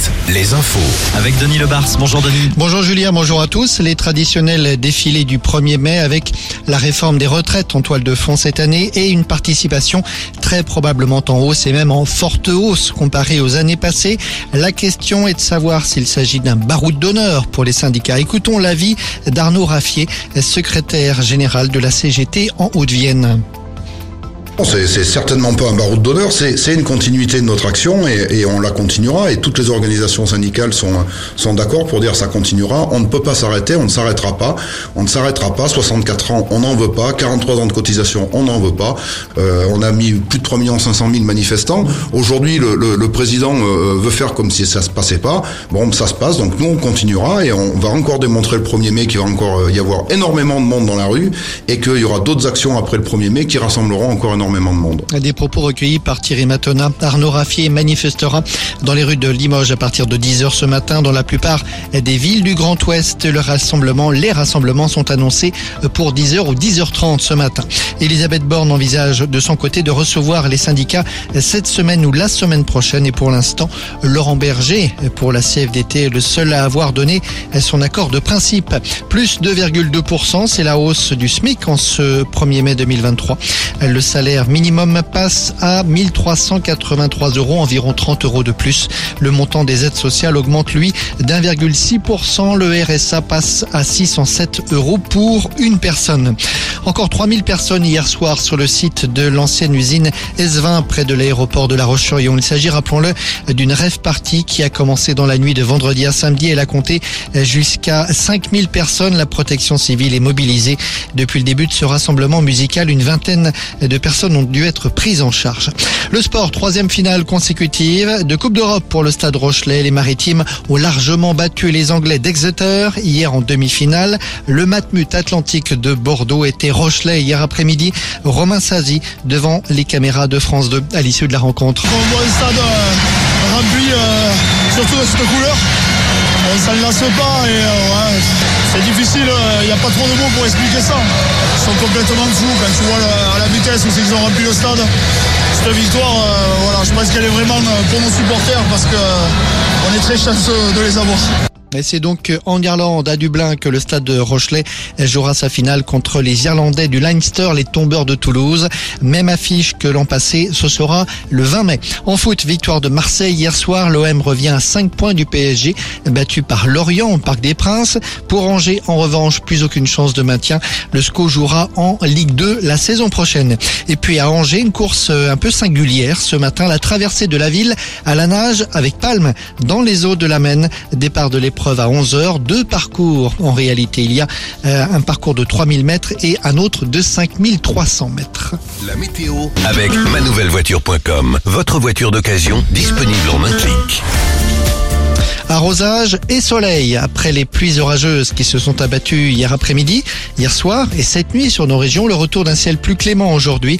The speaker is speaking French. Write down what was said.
7, les infos. Avec Denis Lebars. Bonjour Denis. Bonjour Julien, bonjour à tous. Les traditionnels défilés du 1er mai avec la réforme des retraites en toile de fond cette année et une participation très probablement en hausse et même en forte hausse comparée aux années passées. La question est de savoir s'il s'agit d'un baroud d'honneur pour les syndicats. Écoutons l'avis d'Arnaud Raffier, secrétaire général de la CGT en Haute-Vienne. C'est certainement pas un baroud d'honneur, c'est une continuité de notre action et, et, on la continuera et toutes les organisations syndicales sont, sont d'accord pour dire ça continuera. On ne peut pas s'arrêter, on ne s'arrêtera pas, on ne s'arrêtera pas. 64 ans, on n'en veut pas. 43 ans de cotisation, on n'en veut pas. Euh, on a mis plus de 3 500 000 manifestants. Aujourd'hui, le, le, le, président euh, veut faire comme si ça se passait pas. Bon, ça se passe, donc nous on continuera et on va encore démontrer le 1er mai qu'il va encore y avoir énormément de monde dans la rue et qu'il y aura d'autres actions après le 1er mai qui rassembleront encore énormément monde. Des propos recueillis par Thierry Matona. Arnaud Raffier manifestera dans les rues de Limoges à partir de 10h ce matin dans la plupart des villes du Grand Ouest. Le rassemblement, les rassemblements sont annoncés pour 10h ou 10h30 ce matin. Elisabeth Borne envisage de son côté de recevoir les syndicats cette semaine ou la semaine prochaine et pour l'instant, Laurent Berger pour la CFDT est le seul à avoir donné son accord de principe. Plus 2,2%, c'est la hausse du SMIC en ce 1er mai 2023. Le salaire minimum passe à 1383 euros, environ 30 euros de plus. Le montant des aides sociales augmente, lui, d'1,6%. Le RSA passe à 607 euros pour une personne. Encore 3000 personnes hier soir sur le site de l'ancienne usine S20 près de l'aéroport de La Roche-sur-Yon. Il s'agit, rappelons-le, d'une rêve partie qui a commencé dans la nuit de vendredi à samedi. Elle a compté jusqu'à 5000 personnes. La protection civile est mobilisée. Depuis le début de ce rassemblement musical, une vingtaine de personnes ont dû être prises en charge. Le sport, troisième finale consécutive de Coupe d'Europe pour le stade Rochelet. Les Maritimes ont largement battu les Anglais d'Exeter hier en demi-finale. Le Matmut Atlantique de Bordeaux était Rochelet hier après-midi. Romain Sazi devant les caméras de France 2 à l'issue de la rencontre. Euh, ça ne lasse pas et ouais, c'est difficile, il n'y a pas trop de mots pour expliquer ça. Ils sont complètement fous quand tu vois à la vitesse où ils ont rempli le stade. Cette victoire, voilà, je pense qu'elle est vraiment pour nos supporters parce qu'on est très chanceux de les avoir. Et c'est donc en Irlande, à Dublin, que le stade de Rochelet jouera sa finale contre les Irlandais du Leinster, les tombeurs de Toulouse. Même affiche que l'an passé, ce sera le 20 mai. En foot, victoire de Marseille hier soir. L'OM revient à 5 points du PSG, battu par Lorient au Parc des Princes. Pour Angers, en revanche, plus aucune chance de maintien. Le SCO jouera en Ligue 2 la saison prochaine. Et puis à Angers, une course un peu singulière ce matin, la traversée de la ville à la nage avec Palme dans les eaux de la Maine. Départ de l'épreuve à 11h. Deux parcours en réalité. Il y a euh, un parcours de 3000 mètres et un autre de 5300 mètres. La météo avec manouvellevoiture.com. Votre voiture d'occasion disponible en un clic. Arrosage et soleil après les pluies orageuses qui se sont abattues hier après-midi, hier soir et cette nuit sur nos régions. Le retour d'un ciel plus clément aujourd'hui.